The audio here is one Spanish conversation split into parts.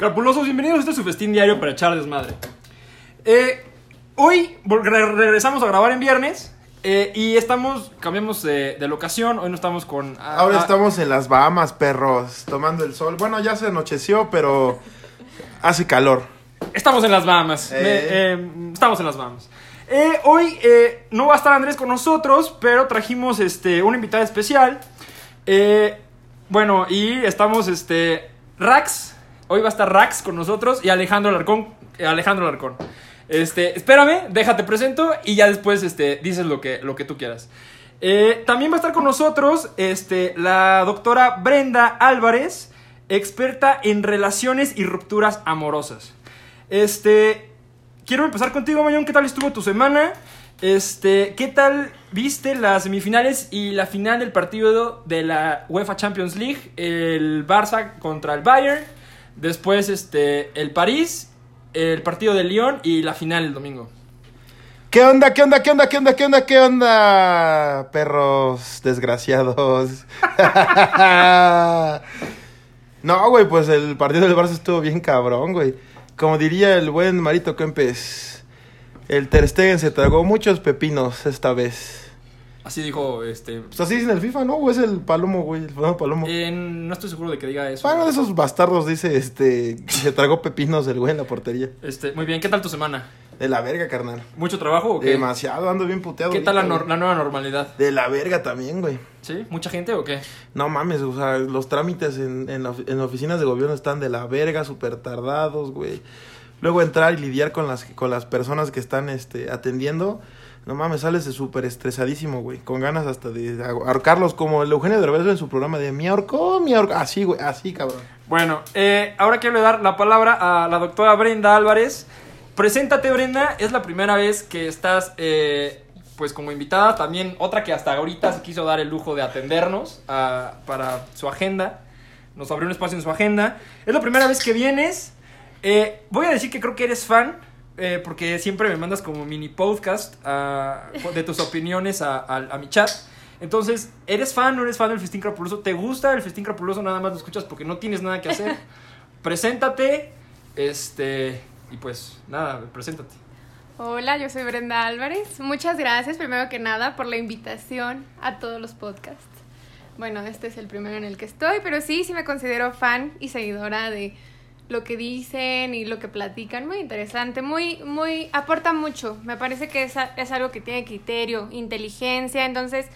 Crapulosos, bienvenidos a este su festín diario para echar desmadre. Eh, hoy re- regresamos a grabar en viernes eh, y estamos, cambiamos de, de locación. Hoy no estamos con. ah, Ahora ah, estamos en las Bahamas, perros, tomando el sol. Bueno, ya se anocheció, pero hace calor. Estamos en las Bahamas. Eh. Me- estamos en las Bahamas. Eh, hoy eh, no va a estar Andrés con nosotros, pero trajimos este, una invitada especial. Eh, bueno, y estamos este, Rax. Hoy va a estar Rax con nosotros y Alejandro Alarcón. eh, Alejandro Alarcón. Este, espérame, déjate presento y ya después este, dices lo que, lo que tú quieras. Eh, también va a estar con nosotros este, la doctora Brenda Álvarez, experta en relaciones y rupturas amorosas. Este, quiero empezar contigo, Mañón. ¿Qué tal estuvo tu semana? Este, ¿qué tal viste las semifinales y la final del partido de la UEFA Champions League? El Barça contra el Bayern. Después, este, el París, el partido del Lyon y la final el domingo. ¿Qué onda, qué onda, qué onda, qué onda, qué onda, qué onda, perros desgraciados? no, güey, pues el partido del Barça estuvo bien cabrón, güey. Como diría el buen Marito Kempes, el Ter Stegen se tragó muchos pepinos esta vez. Así dijo, este... Pues así dicen el FIFA, ¿no? ¿O es el Palomo, güey? El famoso Palomo. eh, no estoy seguro de que diga eso. Bueno, de esos bastardos dice, este, se tragó pepinos el güey en la portería. Este, muy bien, ¿qué tal tu semana? De la verga, carnal. ¿Mucho trabajo o qué? Demasiado, ando bien puteado. ¿Qué tal la, la nueva normalidad? De la verga también, güey. ¿Sí? ¿Mucha gente o qué? No mames, o sea, los trámites en, en, of- en oficinas de gobierno están de la verga, súper tardados, güey. Luego entrar y lidiar con las, con las personas que están este, atendiendo. No mames, sales de súper estresadísimo, güey. Con ganas hasta de ahorcarlos como el Eugenio Derbez en su programa de mi ahorcó, mi ahorcó. Así, güey, así, cabrón. Bueno, eh, ahora quiero dar la palabra a la doctora Brenda Álvarez. Preséntate, Brenda. Es la primera vez que estás, eh, pues, como invitada. También otra que hasta ahorita se quiso dar el lujo de atendernos ah, para su agenda. Nos abrió un espacio en su agenda. Es la primera vez que vienes. Eh, voy a decir que creo que eres fan. Eh, porque siempre me mandas como mini podcast ah, de tus opiniones a, a- a mi chat. Entonces, ¿eres fan o no eres fan del Festín Crapuloso? ¿Te gusta el Festín Crapuloso? Nada más lo escuchas porque no tienes nada que hacer. Preséntate. Este. Y pues, nada, preséntate. Hola, yo soy Brenda Álvarez. Muchas gracias, primero que nada, por la invitación a todos los podcasts. Bueno, este es el primero en el que estoy, pero sí, sí me considero fan y seguidora de lo que dicen y lo que platican. Muy interesante, muy, muy, aporta mucho. Me parece que es, a- es algo que tiene criterio, inteligencia, entonces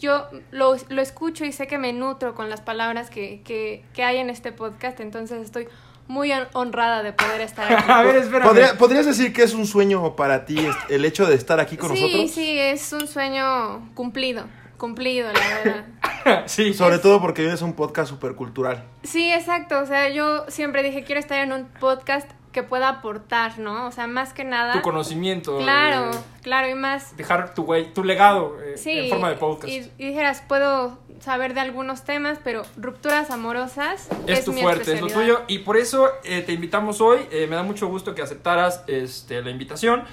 yo lo, lo escucho y sé que me nutro con las palabras que, que, que hay en este podcast, entonces estoy muy hon- honrada de poder estar aquí. A ver, espérame. ¿Podría- ¿Podrías decir que es un sueño para ti el hecho de estar aquí con sí, nosotros? Sí, es un sueño cumplido, cumplido, la verdad. sí. Sobre todo porque es un podcast súper cultural. Sí, exacto, o sea, yo siempre dije, quiero estar en un podcast que pueda aportar, ¿no? O sea, más que nada... Tu conocimiento. Claro, eh, claro, y más... dejar tu, güey- tu legado eh, Sí, en forma de podcast. Y, y dijeras, puedo saber de algunos temas, pero rupturas amorosas es, es, tu mi fuerte, es lo tuyo. Y por eso eh, te invitamos hoy. Eh, me da mucho gusto que aceptaras este, la invitación.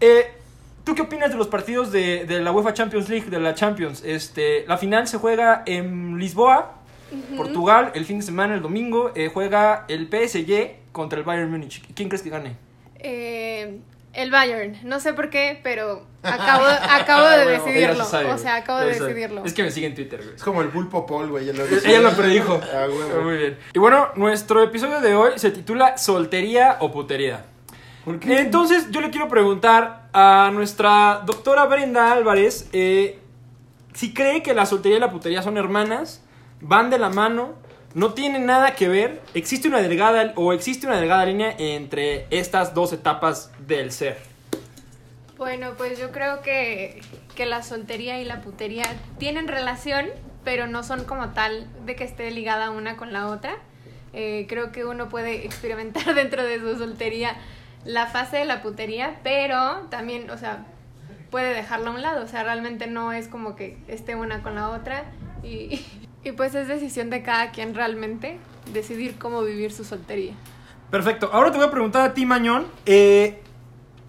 Eh, ¿Tú qué opinas de los partidos de, de la UEFA Champions League, de la Champions? Este, la final se juega en Lisboa, Portugal, el fin de semana, el domingo. eh, juega el PSG contra el Bayern Múnich. ¿Quién crees que gane? Eh, el Bayern, no sé por qué, pero acabo, acabo de Ah, Bueno, decidirlo. sabe, o sea, acabo de decidirlo. Es que me sigue en Twitter, güey. Es como el pulpo Paul, güey. Ella lo, Ella lo predijo. Ah. Muy bien. Y bueno, nuestro episodio de hoy se titula Soltería o Putería. ¿Por qué? Entonces, yo le quiero preguntar a nuestra doctora Brenda Álvarez eh, si cree que la soltería y la putería son hermanas, van de la mano, no tienen nada que ver, existe una delgada o existe una delgada línea entre estas dos etapas del ser. Bueno, pues yo creo que, que la soltería y la putería tienen relación, pero no son como tal de que esté ligada una con la otra. Eh, creo que uno puede experimentar dentro de su soltería la fase de la putería, pero también, o sea, puede dejarla a un lado. O sea, realmente no es como que esté una con la otra. Y, y pues es decisión de cada quien realmente decidir cómo vivir su soltería. Perfecto. Ahora te voy a preguntar a ti, Mañón. eh,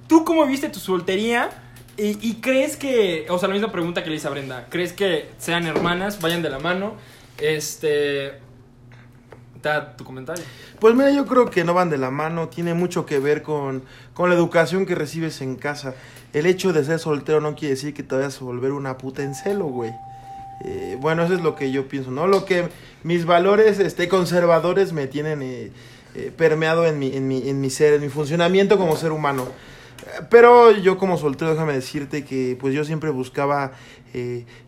¿Tú cómo viste tu soltería? Y, y crees que, o sea, la misma pregunta que le hice a Brenda, ¿crees que sean hermanas, vayan de la mano? Este, ta- tu comentario. Pues mira, yo creo que no van de la mano, tiene mucho que ver con, con la educación que recibes en casa. El hecho de ser soltero no quiere decir que te vayas a volver una puta en celo, güey. Eh, bueno, eso es lo que yo pienso, ¿no? Lo que mis valores este, conservadores me tienen eh, eh, permeado en mi, en, mi, en mi ser, en mi funcionamiento como ser humano. Pero yo como soltero, déjame decirte que pues yo siempre buscaba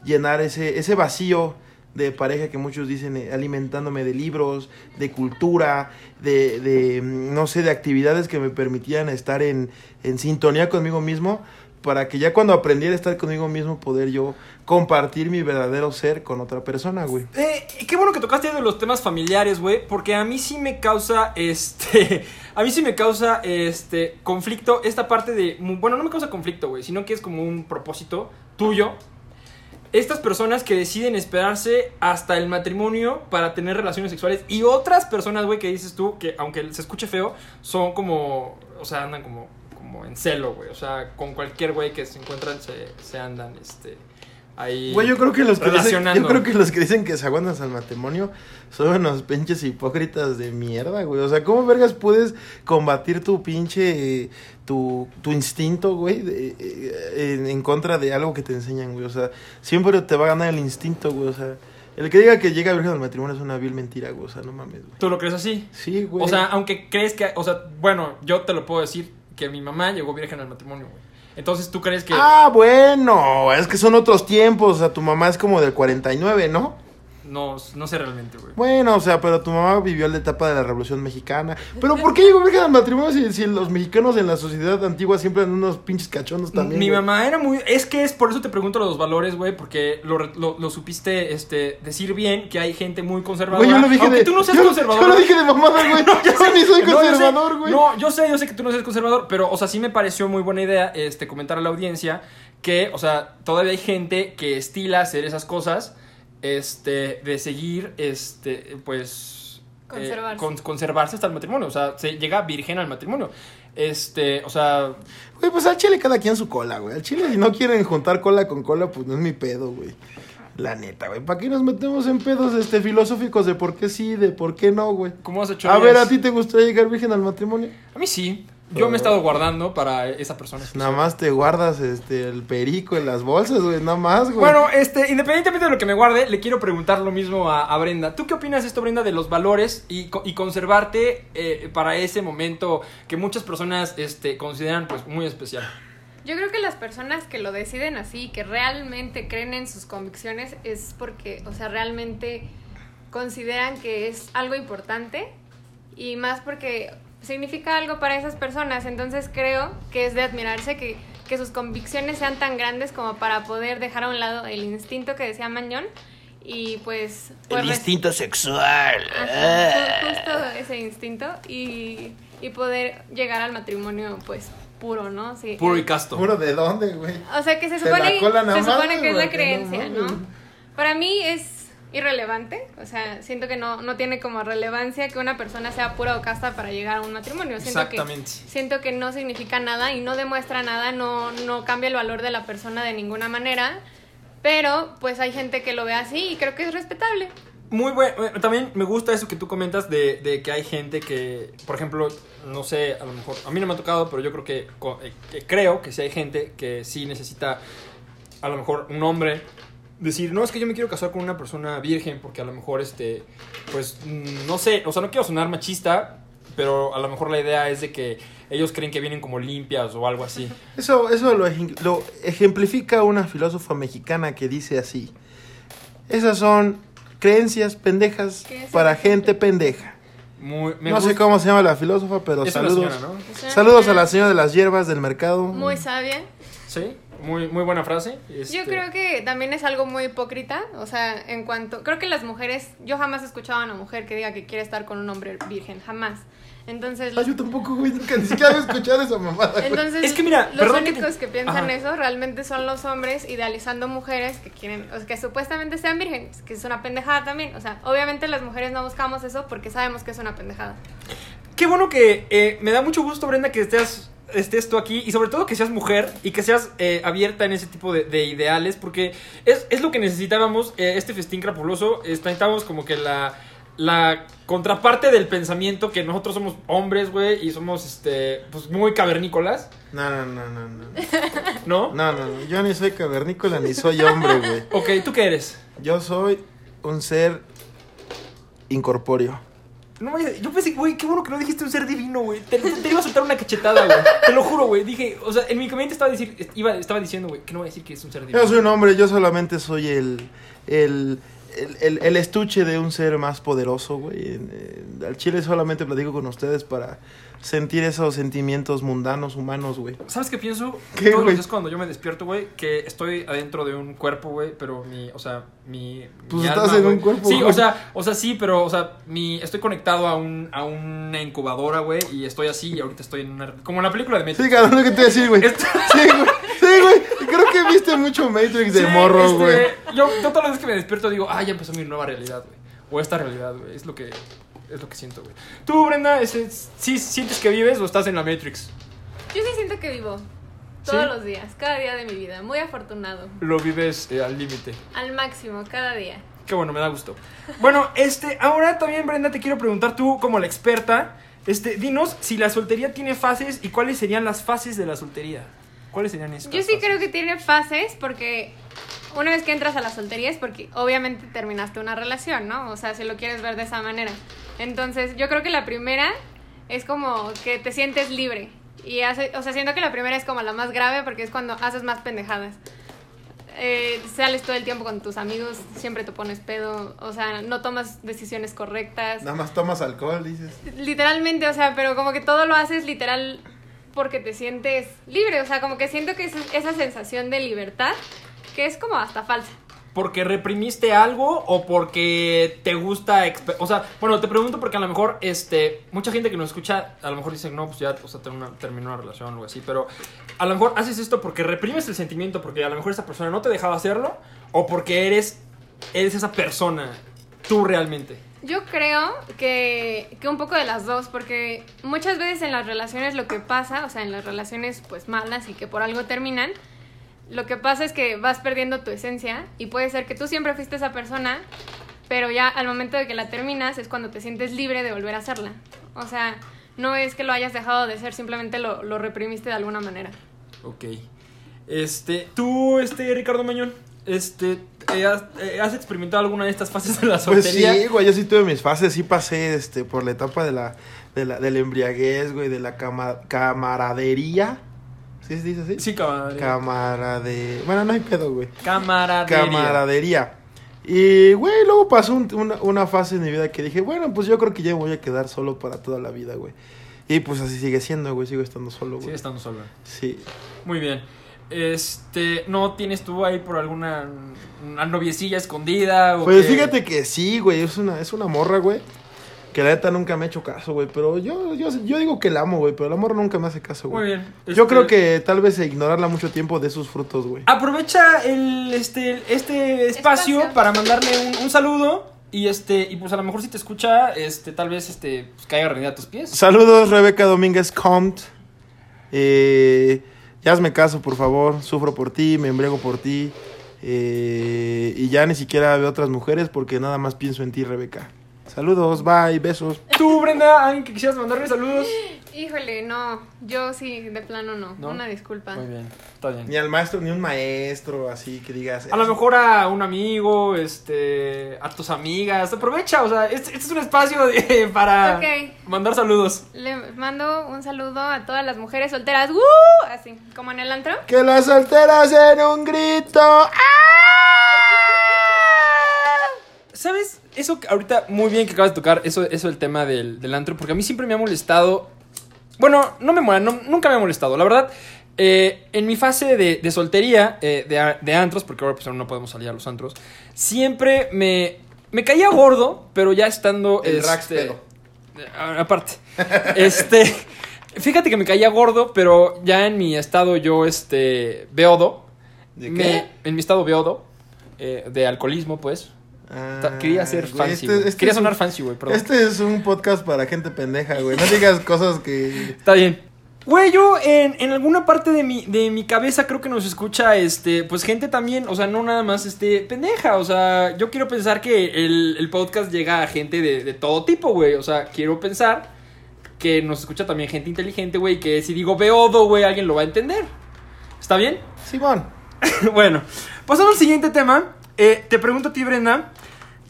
llenar ese, ese vacío de pareja que muchos dicen eh, alimentándome de libros, de cultura, de, de, mm, no sé, de actividades que me permitían estar en, en sintonía conmigo mismo para que ya cuando aprendiera a estar conmigo mismo poder yo compartir mi verdadero ser con otra persona, güey. Eh, qué bueno que tocaste de los temas familiares, güey, porque a mí sí me causa, este, a mí sí me causa, este, conflicto esta parte de, bueno, no me causa conflicto, güey, sino que es como un propósito tuyo. Estas personas que deciden esperarse hasta el matrimonio para tener relaciones sexuales y otras personas, güey, que dices tú, que aunque se escuche feo, son como, o sea, andan como, como en celo, güey, o sea, con cualquier güey que se encuentran se, se andan, este, ahí Güey, yo creo que los que dicen, yo creo que los que dicen que se aguantan al matrimonio son unos pinches hipócritas de mierda, güey. O sea, ¿cómo vergas puedes combatir tu pinche tu, tu instinto, güey, de- eh, en, en contra de algo que te enseñan, güey? O sea, siempre te va a ganar el instinto, güey. O sea, el que diga que llega virgen al matrimonio es una vil mentira, güey. O sea, no mames, güey. ¿Tú lo crees así? Sí, güey. O sea, aunque crees que, o sea, bueno, yo te lo puedo decir que mi mamá llegó virgen al matrimonio, güey. Entonces tú crees que Ah, bueno, es que son otros tiempos. O sea, tu mamá es como del 49, ¿no? No, no sé realmente, güey. Bueno, o sea, pero tu mamá vivió la etapa de la Revolución Mexicana. ¿Pero por qué llegó virgen al matrimonio si, si los mexicanos en la sociedad antigua siempre eran unos pinches cachondos también? Mi güey? mamá era muy. Es que es por eso te pregunto los valores, güey, porque lo, lo, lo supiste este, decir bien que hay gente muy conservadora. Güey, yo lo dije Aunque de. tú no seas yo, conservador. Yo lo dije de mamada, güey. yo ni soy No, conservador, güey. No, yo sé, yo sé que tú no eres conservador, pero, o sea, sí me pareció muy buena idea este, comentar a la audiencia que, o sea, todavía hay gente que estila hacer esas cosas, este, de seguir, este, pues... eh, Conservarse. con- conservarse hasta el matrimonio, o sea, se llega virgen al matrimonio. Este, o sea, Güey, pues al chile cada quien su cola, güey. Al chile si no quieren juntar cola con cola, pues no es mi pedo, güey. La neta, güey. ¿Para qué nos metemos en pedos este, filosóficos de por qué sí, de por qué no, güey? ¿cómo has hecho? A ver, ¿a ti te gustaría llegar virgen al matrimonio? A mí sí. Yo me he estado guardando para esa persona. Nada más te guardas este el perico en las bolsas, güey, nada más, güey. Bueno, este, independientemente de lo que me guarde, le quiero preguntar lo mismo a, a Brenda. ¿Tú qué opinas de esto, Brenda, de los valores y conservarte eh, para ese momento que muchas personas este, consideran pues muy especial? Yo creo que las personas que lo deciden así, que realmente creen en sus convicciones, es porque, o sea, realmente consideran que es algo importante y más porque significa algo para esas personas. Entonces creo que es de admirarse que, que sus convicciones sean tan grandes como para poder dejar a un lado el instinto que decía Mañón y pues... pues, res- sexual. Ajá, justo ese instinto y, y poder llegar al matrimonio pues puro, ¿no? Sí. Puro y casto. ¿Puro de dónde, güey? O sea que se supone, se supone que es la creencia, no. Para mí es irrelevante, o sea, siento que no, no tiene como relevancia que una persona sea pura o casta para llegar a un matrimonio. Siento Exactamente. Que, siento que no significa nada y no demuestra nada, no, no cambia el valor de la persona de ninguna manera, pero pues hay gente que lo ve así y creo que es respetable. Muy bueno. También me gusta eso que tú comentas de, de que hay gente que, por ejemplo, no sé, a lo mejor, a mí no me ha tocado, pero yo creo que, eh, que creo que sí hay gente que sí necesita, a lo mejor, un hombre decir, no, es que yo me quiero casar con una persona virgen porque a lo mejor, este, pues, mm, no sé, o sea, no quiero sonar machista, pero a lo mejor la idea es de que ellos creen que vienen como limpias o algo así. Eso, eso lo, lo ejemplifica una filósofa mexicana que dice así. Esas son creencias pendejas para gente pendeja. Muy, no sé cómo se llama la filósofa, pero Es saludos. Saludos a la señora de las hierbas del mercado. Muy sabia. Sí, muy, muy buena frase. Yo este- creo que también es algo muy hipócrita, o sea, en cuanto, creo que las mujeres, yo jamás he escuchado a una mujer que diga que quiere estar con un hombre virgen, jamás. Entonces, Ay, yo tampoco, güey, nunca ni siquiera había escuchado esa mamada. güey. entonces Es que mira, los perdón que únicos te- que, piensan Ajá. eso realmente son los hombres idealizando mujeres que quieren, o sea, que supuestamente sean vírgenes, que es una pendejada también. O sea, obviamente las mujeres no buscamos eso porque sabemos que es una pendejada. Qué bueno que eh, me da mucho gusto, Brenda, que estés, estés tú aquí y sobre todo que seas mujer y que seas eh, abierta en ese tipo de, de ideales porque es, es lo que necesitábamos, eh, este festín crapuloso, necesitábamos como que la, la contraparte del pensamiento que nosotros somos hombres, güey, y somos, este, pues muy cavernícolas, No, no, no, no, no. ¿no? No, no, no. Yo ni soy cavernícola ni soy hombre, güey. Ok, ¿tú qué eres? Yo soy un ser incorpóreo. No, yo pensé, güey, qué bueno que no dijiste un ser divino, güey. Te, iba a soltar una cachetada, güey. Te lo juro, güey. Dije, o sea, en mi mente estaba, decir, estaba diciendo, güey, que no voy a decir que es un ser divino. Yo soy un hombre, yo solamente soy el, el, el, el- el estuche de un ser más poderoso, güey. Al chile solamente platico con ustedes para sentir esos sentimientos mundanos, humanos, güey. ¿Sabes qué pienso? ¿Qué, Todos los días cuando yo me despierto, güey, que estoy adentro de un cuerpo, güey, pero mi, o sea, mi. Pues mi estás alma, en un cuerpo, Sí, güey. o sea, o sea, sí, pero, o sea, mi, estoy conectado a, un, a una incubadora, güey, y estoy así, y ahorita estoy en una. Como en la película de Matrix. Sí, cabrón, lo que te iba a decir, güey. Sí, güey. Creo que viste mucho Matrix de Sí, morro, este, güey. Yo, yo todas las veces que me despierto digo, ah, ya empezó mi nueva realidad, güey. O esta realidad, güey. Es lo que, es lo que siento, güey. Tú, Brenda, este, ¿sí sientes que vives o estás en la Matrix? Yo sí siento que vivo todos ¿Sí? los días, cada día de mi vida. Muy afortunado. Lo vives eh, al límite. Al máximo, cada día. Qué bueno, me da gusto. Bueno, este, ahora también, Brenda, te quiero preguntar tú, como la experta, este, dinos si la soltería tiene fases y cuáles serían las fases de la soltería. ¿Cuáles serían estas? Yo sí creo que tiene fases porque una vez que entras a la soltería es porque obviamente terminaste una relación, ¿no? O sea, si lo quieres ver de esa manera. Entonces, yo creo que la primera es como que te sientes libre. Y hace, o sea, siento que la primera es como la más grave porque es cuando haces más pendejadas. Eh, sales todo el tiempo con tus amigos, siempre te pones pedo, o sea, no tomas decisiones correctas. Nada más tomas alcohol, dices. Literalmente, o sea, pero como que todo lo haces literal porque te sientes libre, o sea, como que siento que es esa sensación de libertad que es como hasta falsa. ¿Porque reprimiste algo o porque te gusta... O sea, bueno, te pregunto porque a lo mejor, este, mucha gente que nos escucha, a lo mejor dice, no, pues ya, o sea, terminó una, terminó una relación o algo así, pero a lo mejor haces esto porque reprimes el sentimiento, porque a lo mejor esa persona no te dejaba hacerlo, o porque eres, eres esa persona, tú realmente. Yo creo que, que un poco de las dos, porque muchas veces en las relaciones lo que pasa, o sea, en las relaciones pues malas y que por algo terminan, lo que pasa es que vas perdiendo tu esencia y puede ser que tú siempre fuiste esa persona, pero ya al momento de que la terminas es cuando te sientes libre de volver a hacerla. O sea, no es que lo hayas dejado de ser, simplemente lo, lo reprimiste de alguna manera. Ok. Este, tú, este, Ricardo Mañón, este, eh, ¿has, eh, has experimentado alguna de estas fases de la Pues soltería? sí, güey, yo sí tuve mis fases, sí pasé este, por la etapa de la, de la, del embriaguez, güey, de la cama- camaradería. ¿Sí se dice así? Sí, camarade. Camarade... Bueno, no hay pedo, güey. Camaradería. Camaradería. Y, güey, luego pasó un- una, una fase en mi vida que dije, bueno, pues yo creo que ya me voy a quedar solo para toda la vida, güey. Y pues así sigue siendo, güey, sigo estando solo, Sigue güey. estando solo. Sí. Muy bien. Este, ¿no tienes tú ahí por alguna una noviecilla escondida? O Pues qué? fíjate que sí, güey, es una, es una morra, güey. Que la neta nunca me ha hecho caso, güey. Pero yo, yo, yo digo que la amo, güey. Pero la morra nunca me hace caso, güey. Muy bien. Yo Este, creo que tal vez ignorarla mucho tiempo de sus frutos, güey. Aprovecha el, este, este espacio, Espacio. para mandarle un, un saludo. Y este, y pues a lo mejor si te escucha, este, tal vez este, pues, caiga rendida a tus pies. Saludos, Rebeca Domínguez Comte. Eh, ya hazme caso, por favor. Sufro por ti, me embriago por ti. Eh, y ya ni siquiera veo otras mujeres porque nada más pienso en ti, Rebeca. Saludos, bye, besos. Tú, Brenda, alguien que quisieras mandarle saludos. Híjole, no, yo sí, de plano no, ¿No? una disculpa. Muy bien, está bien. Ni al maestro, ni un maestro, así que digas. A lo mejor a un amigo, este, a tus amigas. Aprovecha, o sea, este, este es un espacio de- para mandar saludos. Le mando un saludo a todas las mujeres solteras, ¡Woo! así, como en el antro. Que las solteras en un grito. ¡Ah! ¿Sabes? Eso que ahorita muy bien que acabas de tocar, eso, eso el tema del, del antro, porque a mí siempre me ha molestado. Bueno, no me no- nunca me ha molestado. La verdad, eh, en mi fase de, de soltería, eh, de, antros, porque ahora pues no podemos salir a los antros, siempre me, me caía gordo, pero ya estando. El este, Aparte. este. Fíjate que me caía gordo, pero ya en mi estado yo, este. Beodo. ¿De me- qué? en mi estado beodo. eh, de alcoholismo, pues. Quería ser fancy, este- este Quería un- sonar fancy, güey, perdón. Este es un podcast para gente pendeja, güey. No digas cosas que. Está bien. Güey, yo en, en alguna parte de mi, de mi cabeza creo que nos escucha, este, pues gente también, o sea, no nada más, este, pendeja, o sea, yo quiero pensar que el, el podcast llega a gente de, de todo tipo, güey, o sea, quiero pensar que nos escucha también gente inteligente, güey, que si digo beodo, güey, alguien lo va a entender. ¿Está bien? Simón. bueno, pasando al siguiente tema, eh, te pregunto a ti, Brenda,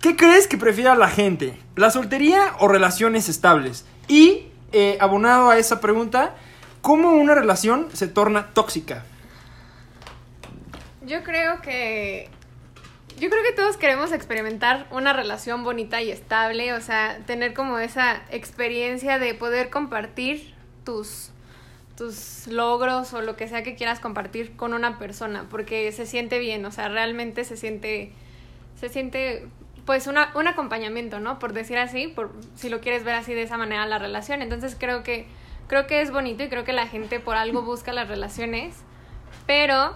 ¿qué crees que prefiera la gente? ¿La soltería o relaciones estables? Y, eh, abonado a esa pregunta, ¿cómo una relación se torna tóxica? Yo creo que. Yo creo que todos queremos experimentar una relación bonita y estable, o sea, tener como esa experiencia de poder compartir tus, tus logros o lo que sea que quieras compartir con una persona, porque se siente bien, o sea, realmente se siente, se siente pues una, un acompañamiento, ¿no? Por decir así, por, si lo quieres ver así de esa manera la relación. Entonces creo que, creo que es bonito y creo que la gente por algo busca las relaciones, pero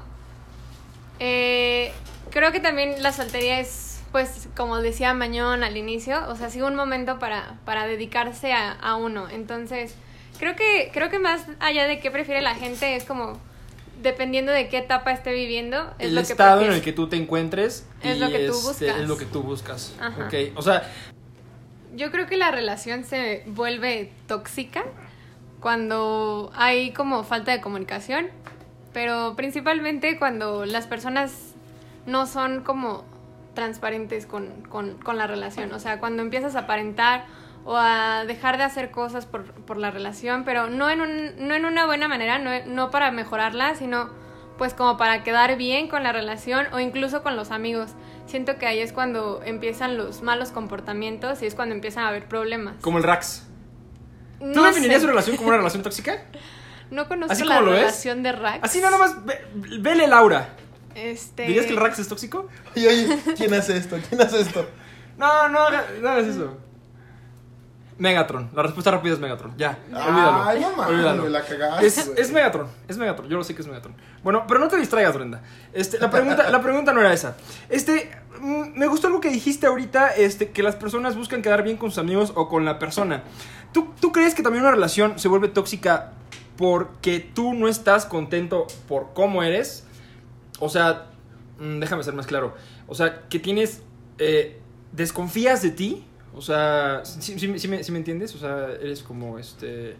eh, creo que también la soltería es, pues, como decía Mañón al inicio, o sea, sí un momento para, para dedicarse a, a uno. Entonces, creo que, creo que más allá de qué prefiere la gente, es como dependiendo de qué etapa esté viviendo, es el lo que estado en el que tú te encuentres Es y lo que tú este, buscas. es lo que tú buscas. Ajá. Ok, o sea, Yo creo que la relación se vuelve tóxica cuando hay como falta de comunicación, pero principalmente cuando las personas no son como transparentes con, con, con la relación. O sea, cuando empiezas a aparentar o a dejar de hacer cosas por, por la relación, pero no en, un, no en una buena manera, no, no para mejorarla, sino pues como para quedar bien con la relación o incluso con los amigos. Siento que ahí es cuando empiezan los malos comportamientos y es cuando empiezan a haber problemas. como el Rax. ¿Tú No definirías su relación como una relación tóxica? No conozco ¿Así la ves? relación de Rax. Así nada más, ve- vele Laura. Este... ¿Dirías que el Rax es tóxico? Oye, oye, ¿quién hace esto? ¿Quién hace esto? No, no, haga- no hagas eso. Megatron. La respuesta rápida es Megatron. Ya, olvídalo. Ay, no mames, olvídalo. me la cagaste, Es, güey. es Megatron, es Megatron. Yo lo sé que es Megatron. Bueno, pero no te distraigas, Brenda. Este, la, pregunta, la pregunta no era esa. Este, mm, me gustó algo que dijiste ahorita, este, que las personas buscan quedar bien con sus amigos o con la persona. ¿Tú, ¿Tú crees que también una relación se vuelve tóxica porque tú no estás contento por cómo eres? O sea, mm, déjame ser más claro. O sea, que tienes. eh, desconfías de ti. O sea, ¿sí, sí- sí me, sí me entiendes? O sea, eres como este.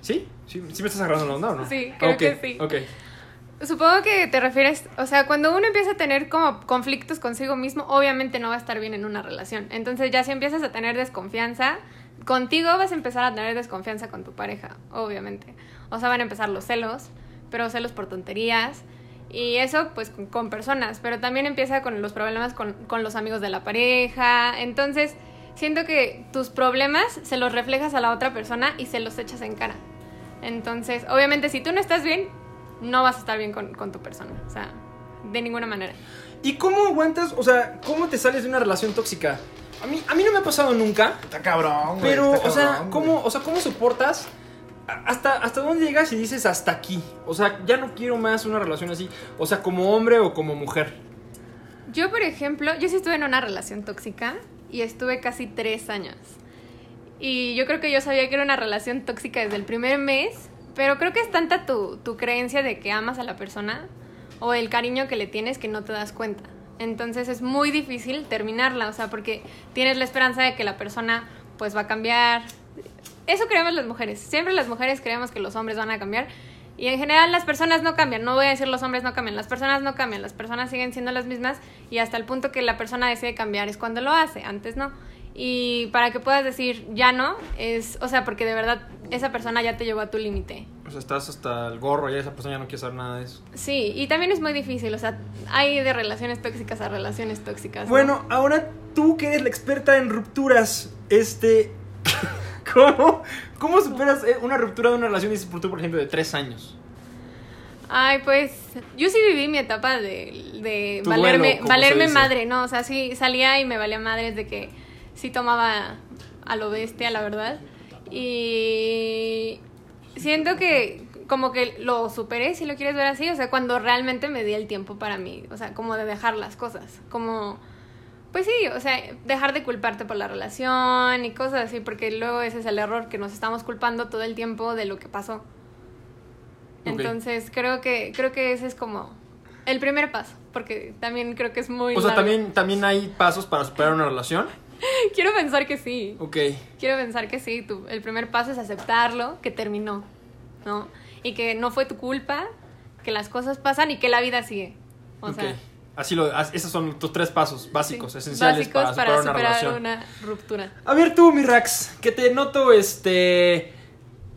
¿Sí? ¿Sí, sí me estás agarrando la onda o no? Sí, creo que sí. Ok. Supongo que te refieres, o sea, cuando uno empieza a tener como conflictos consigo mismo, obviamente no va a estar bien en una relación. Entonces ya si empiezas a tener desconfianza, contigo vas a empezar a tener desconfianza con tu pareja, obviamente. O sea, van a empezar los celos, pero celos por tonterías. Y eso pues con, con personas, pero también empieza con los problemas con, con los amigos de la pareja. Entonces, siento que tus problemas se los reflejas a la otra persona y se los echas en cara. Entonces, obviamente, si tú no estás bien, no vas a estar bien con, con tu persona. O sea, de ninguna manera. ¿Y cómo aguantas? O sea, ¿cómo te sales de una relación tóxica? A mí, a mí no me ha pasado nunca. Está cabrón, güey. Pero, está o sea, cabrón, ¿cómo, güey. o sea, ¿cómo soportas? Hasta, ¿Hasta dónde llegas y dices hasta aquí? O sea, ya no quiero más una relación así. O sea, como hombre o como mujer. Yo, por ejemplo, yo sí estuve en una relación tóxica y estuve casi tres años. Y yo creo que yo sabía que era una relación tóxica desde el primer mes, pero creo que es tanta tu, tu creencia de que amas a la persona o el cariño que le tienes que no te das cuenta. Entonces es muy difícil terminarla, o sea, porque tienes la esperanza de que la persona pues va a cambiar. Eso creemos las mujeres. Siempre las mujeres creemos que los hombres van a cambiar. Y en general las personas no cambian. No voy a decir los hombres no cambian. Las personas no cambian. Las personas siguen siendo las mismas. Y hasta el punto que la persona decide cambiar es cuando lo hace. Antes no. Y para que puedas decir ya no, es, o sea, porque de verdad esa persona ya te llevó a tu límite. O sea, estás hasta el gorro y esa persona ya no quiere saber nada de eso. Sí, y también es muy difícil. O sea, hay de relaciones tóxicas a relaciones tóxicas. ¿no? Bueno, ahora tú que eres la experta en rupturas, este. ¿Cómo, cómo superas eh, una ruptura de una relación, por tú, por ejemplo, de tres años? Ay, pues yo sí viví mi etapa de, valerme, duelo, valerme se madre, ¿no? O sea, sí salía y me valía madres de que sí tomaba a lo bestia, la verdad. Y siento que como que lo superé, si lo quieres ver así, o sea, cuando realmente me di el tiempo para mí, o sea, como de dejar las cosas, como... Pues sí, o sea, dejar de culparte por la relación y cosas así, porque luego ese es el error, que nos estamos culpando todo el tiempo de lo que pasó. Entonces creo que, creo que ese es como el primer paso, porque también creo que es muy... O sea, también, también hay pasos para superar una relación. Quiero pensar que sí. Ok. Quiero pensar que sí. Tu, el primer paso es aceptarlo, que terminó, ¿no? Y que no fue tu culpa, que las cosas pasan y que la vida sigue. O ok. sea, Así lo, esos son tus tres pasos básicos, sí, esenciales básicos para superar, una relación. una ruptura. A ver tú, mi Rax, que te noto este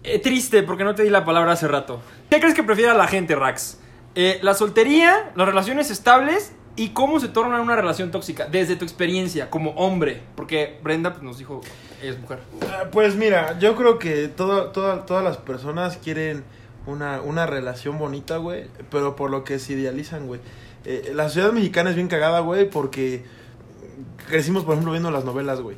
eh, triste porque no te di la palabra hace rato. ¿Qué crees que prefiera la gente, Rax? Eh, ¿La soltería, las relaciones estables y cómo se torna una relación tóxica? Desde tu experiencia como hombre, porque Brenda pues, nos dijo, ella es mujer. Ah, Pues mira, yo creo que todo, toda- todas las personas quieren una, una relación bonita, güey, pero por lo que se idealizan, güey. Eh, la sociedad mexicana es bien cagada, güey, porque crecimos, por ejemplo, viendo las novelas, güey.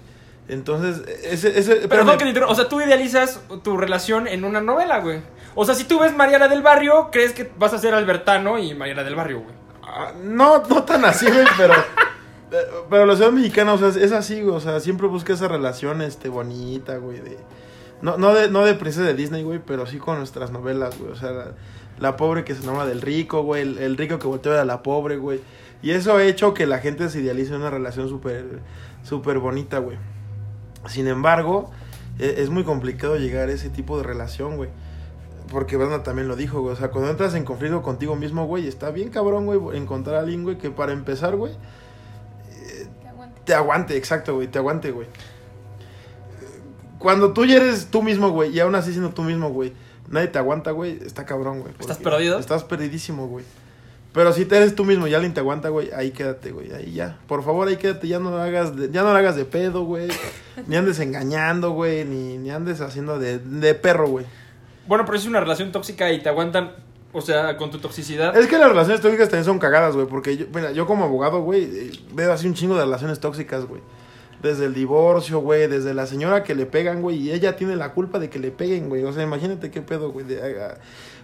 Entonces, ese... ese Pero no que te o sea, tú idealizas tu relación en una novela, güey. O sea, si tú ves Mariana del Barrio, crees que vas a ser Albertano y Mariana del Barrio, güey. Ah, no, no tan así, güey, pero... Pero la ciudad mexicana, o sea, es así, güey, o sea, siempre busca esa relación, este, bonita, güey, de... No, no, de, no de princesa de Disney, güey, pero sí con nuestras novelas, güey, o sea, la, pobre que se enamora del rico, güey, el, el rico que voltea a la pobre, güey. Y eso ha hecho que la gente se idealice una relación súper, súper bonita, güey. Sin embargo, e- es muy complicado llegar a ese tipo de relación, güey. Porque Brenda también lo dijo, güey. O sea, cuando entras en conflicto contigo mismo, güey, está bien cabrón, güey, encontrar a alguien, güey, que para empezar, güey, Te aguante. te aguante, exacto, güey, te aguante, güey. Cuando tú ya eres tú mismo, güey, y aún así siendo tú mismo, güey, nadie te aguanta, güey, está cabrón, güey. ¿Estás perdido? Estás perdidísimo, güey. Pero si te eres tú mismo y alguien te aguanta, güey, ahí quédate, güey, ahí ya. Por favor, ahí quédate, ya no lo hagas de, ya no lo hagas de pedo, güey. ni andes engañando, güey, ni, ni andes haciendo de, de perro, güey. Bueno, pero si es una relación tóxica y te aguantan, o sea, con tu toxicidad. Es que las relaciones tóxicas también son cagadas, güey. Porque yo, mira, yo como abogado, güey, eh, veo así un chingo de relaciones tóxicas, güey. Desde el divorcio, güey, desde la señora que le pegan, güey, y ella tiene la culpa de que le peguen, güey. O sea, imagínate qué pedo, güey. de- A,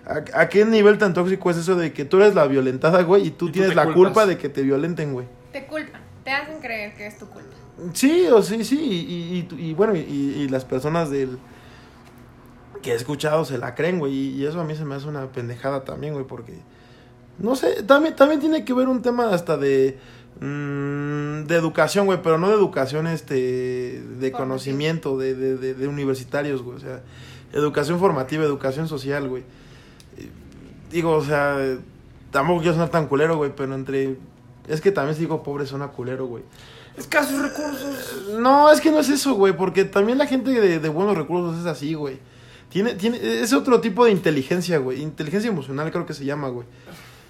a- a qué nivel tan tóxico es eso de que tú eres la violentada, güey, y tú Y tú tienes la culpas. culpa de que te violenten, güey. Te culpan, te hacen creer que es tu culpa. Sí, o sí, sí, y, y, y bueno, y, y las personas del que he escuchado se la creen, güey, y, y eso a mí se me hace una pendejada también, güey, porque, no sé, también, también tiene que ver un tema hasta de, mm, de educación, güey, pero no de educación, este, de Formativa. conocimiento, de, de, de, de universitarios, güey, o sea, educación formativa, educación social, güey. Eh, Digo, o sea, tampoco quiero sonar tan culero, güey, pero entre... Es que también si digo pobre suena culero, güey. Escasos recursos. No, es que no es eso, güey, porque también la gente de, de buenos recursos es así, güey. Tiene, tiene, es otro tipo de inteligencia, güey. Inteligencia emocional creo que se llama, güey.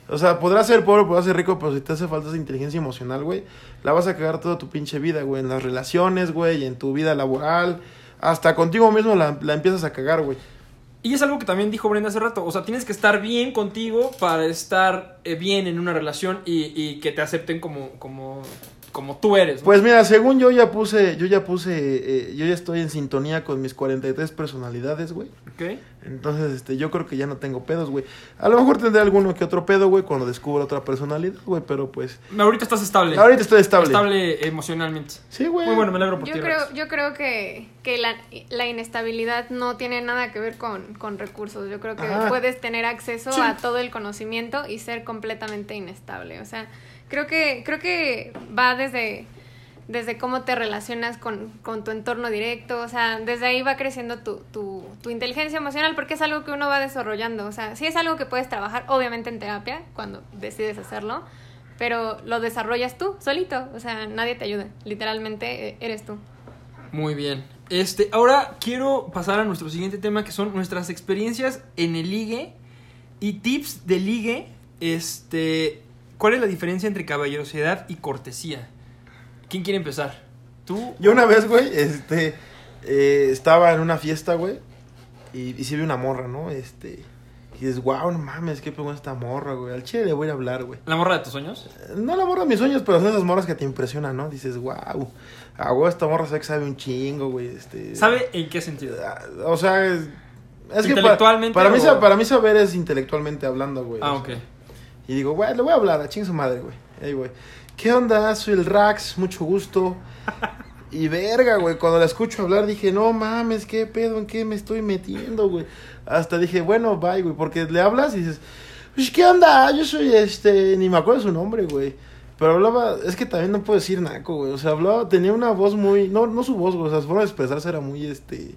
O sea, podrás ser pobre, podrás ser rico, pero si te hace falta esa inteligencia emocional, güey, la vas a cagar toda tu pinche vida, güey. En las relaciones, güey, en tu vida laboral. Hasta contigo mismo la, la empiezas a cagar, güey. Y es algo que también dijo Brenda hace rato. O sea, tienes que estar bien contigo para estar eh, bien en una relación y, y que te acepten como, como, como tú eres. ¿no? Pues mira, según yo ya puse, yo ya puse, eh, yo ya estoy en sintonía con mis 43 personalidades, güey. Ok. Entonces, este, yo creo que ya no tengo pedos, güey. A lo mejor tendré alguno que otro pedo, güey, cuando descubra otra personalidad, güey, pero pues... Ahorita estás estable. Ahorita estoy estable. Estable emocionalmente. Sí, güey. Muy bueno, me alegro por Yo ti. creo, Rex. yo creo que, que la, la inestabilidad no tiene nada que ver con, con recursos. Yo creo que Ajá. puedes tener acceso Sí. a todo el conocimiento y ser completamente inestable. O sea, creo que, creo que va desde, desde cómo te relacionas con, con tu entorno directo. O sea, desde ahí va creciendo tu, tu, tu inteligencia emocional porque es algo que uno va desarrollando. O sea, sí es algo que puedes trabajar, obviamente en terapia, cuando decides hacerlo. Pero lo desarrollas tú, solito. O sea, nadie te ayuda. Literalmente eh, eres tú. Muy bien. Este, ahora quiero pasar a nuestro siguiente tema que son nuestras experiencias en el ligue y tips de ligue. Este, ¿cuál es la diferencia entre caballerosidad y cortesía? ¿Quién quiere empezar? ¿Tú? Yo una vez, güey, este, eh, estaba en una fiesta, güey, y, y sí vi una morra, ¿no? Este, y dices, wow, no mames, qué pegó esta morra, güey. Al chile le voy a hablar, güey. ¿La morra de tus sueños? Eh, No la morra de mis sueños, pero son esas morras que te impresionan, ¿no? Dices, wow, ah, güey, esta morra sabe que sabe un chingo, güey, este... ¿Sabe en qué sentido? Ah, O sea, es, es que pa- ¿Intelectualmente para, mí, o- para mí saber es intelectualmente hablando, güey. Ah, o ok. Y digo, güey, le voy a hablar a ching su madre, güey. Ahí, güey. ¿Qué onda? Soy el Rax, mucho gusto. Y verga, güey, cuando la escucho hablar dije, no mames, qué pedo, en qué me estoy metiendo, güey. Hasta dije, bueno, bye, güey, porque le hablas y dices, pues, ¿qué onda? Yo soy este, ni me acuerdo su nombre, güey. Pero hablaba, es que también no puedo decir naco, güey. O sea, hablaba, tenía una voz muy, no, no su voz, güey, o sea, su forma de expresarse era muy, este...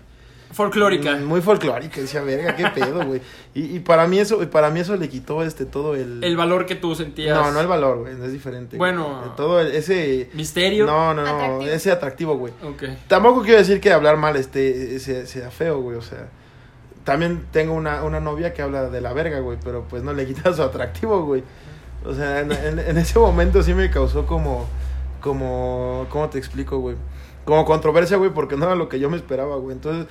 Folclórica. Muy folclórica, decía, verga, qué pedo, güey. Y, y para mí eso, para mí eso le quitó, este, todo el... El valor que tú sentías. No, no el valor, güey, es diferente. güey. Bueno. Todo el- ese... Misterio. No, no, no, Atractivo. ese atractivo, güey. Ok. Tampoco quiero decir que hablar mal este sea, sea feo, güey, o sea... También tengo una, una novia que habla de la verga, güey, pero pues no le quita su atractivo, güey. O sea, en, en- en ese momento sí me causó como... Como... ¿Cómo te explico, güey? Como controversia, güey, porque no era lo que yo me esperaba, güey. Entonces...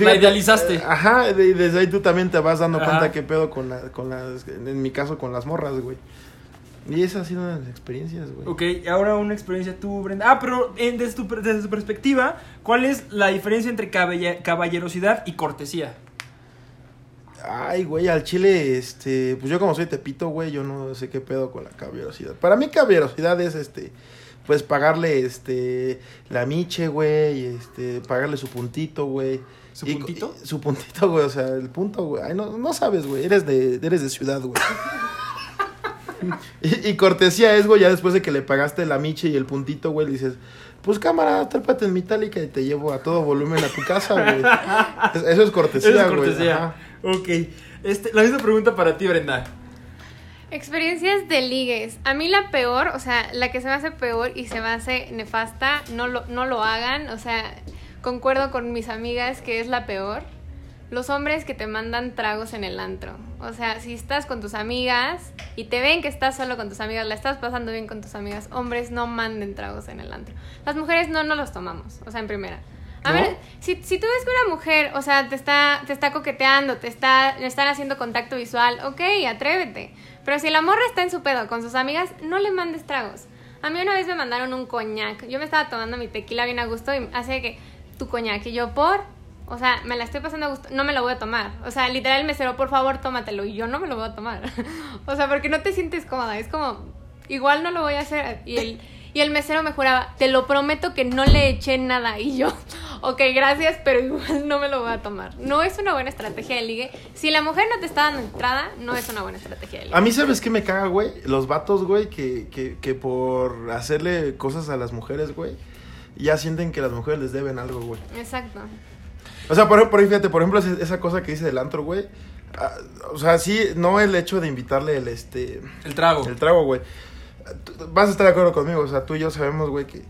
La idealizaste. eh, Ajá, y desde ahí tú también te vas dando Ajá. cuenta qué pedo con, la, con las... En mi caso, con las morras, güey. Y esa ha sido una de las experiencias, güey. Ok, ahora una experiencia tú, Brenda. Ah, pero en- desde, tu, desde tu perspectiva, ¿cuál es la diferencia entre cabella- caballerosidad y cortesía? Ay, güey, al chile, este, pues yo como soy tepito, güey, yo no sé qué pedo con la caballerosidad. Para mí caballerosidad es, este, pues pagarle, este, la miche, güey, este, pagarle su puntito, güey. ¿Su Y- puntito? y- su puntito, güey, o sea, el punto, güey. Ay, no, no sabes, güey, eres de, eres de ciudad, güey. y, y cortesía es, güey, ya después de que le pagaste la miche y el puntito, güey, le dices, pues cámara, trápate en Metallica y te llevo a todo volumen a tu casa, güey. Es- Eso es cortesía, Esa es güey. cortesía. Ok. Este, la misma pregunta para ti, Brenda. Experiencias de ligues. A mí la peor, o sea, la que se me hace peor y se me hace nefasta, no lo, no lo hagan. O sea, concuerdo con mis amigas que es la peor. Los hombres que te mandan tragos en el antro. O sea, si estás con tus amigas y te ven que estás solo con tus amigas, la estás pasando bien con tus amigas, hombres no manden tragos en el antro. Las mujeres no nos los tomamos, o sea, en primera. A ¿No? ver, si, si tú ves que una mujer, o sea, te está, te está coqueteando, te está, le están haciendo contacto visual, ok, atrévete. Pero si la morra está en su pedo con sus amigas, no le mandes tragos. A mí una vez me mandaron un coñac. Yo me estaba tomando mi tequila bien a gusto y hace que tu coñac. Y yo, por. O sea, me la estoy pasando a gusto. No me lo voy a tomar. O sea, literal, el mesero, por favor, tómatelo. Y yo no me lo voy a tomar. o sea, porque no te sientes cómoda. Es como, igual no lo voy a hacer. Y el, y el mesero me juraba, te lo prometo que no le eché nada. Y yo, ok, gracias, pero igual no me lo voy a tomar. No es una buena estrategia de ligue. Si la mujer no te está dando entrada, no es una buena estrategia de ligue. A mí, ¿sabes qué me caga, güey? Los vatos, güey, que, que, que por hacerle cosas a las mujeres, güey, ya sienten que las mujeres les deben algo, güey. Exacto. O sea, por, por ahí, fíjate, por ejemplo, esa cosa que dice del antro, güey. ah, o sea, sí, no el hecho de invitarle el, este, El trago. el trago, güey. Vas a estar de acuerdo conmigo, o sea, tú y yo sabemos, güey, que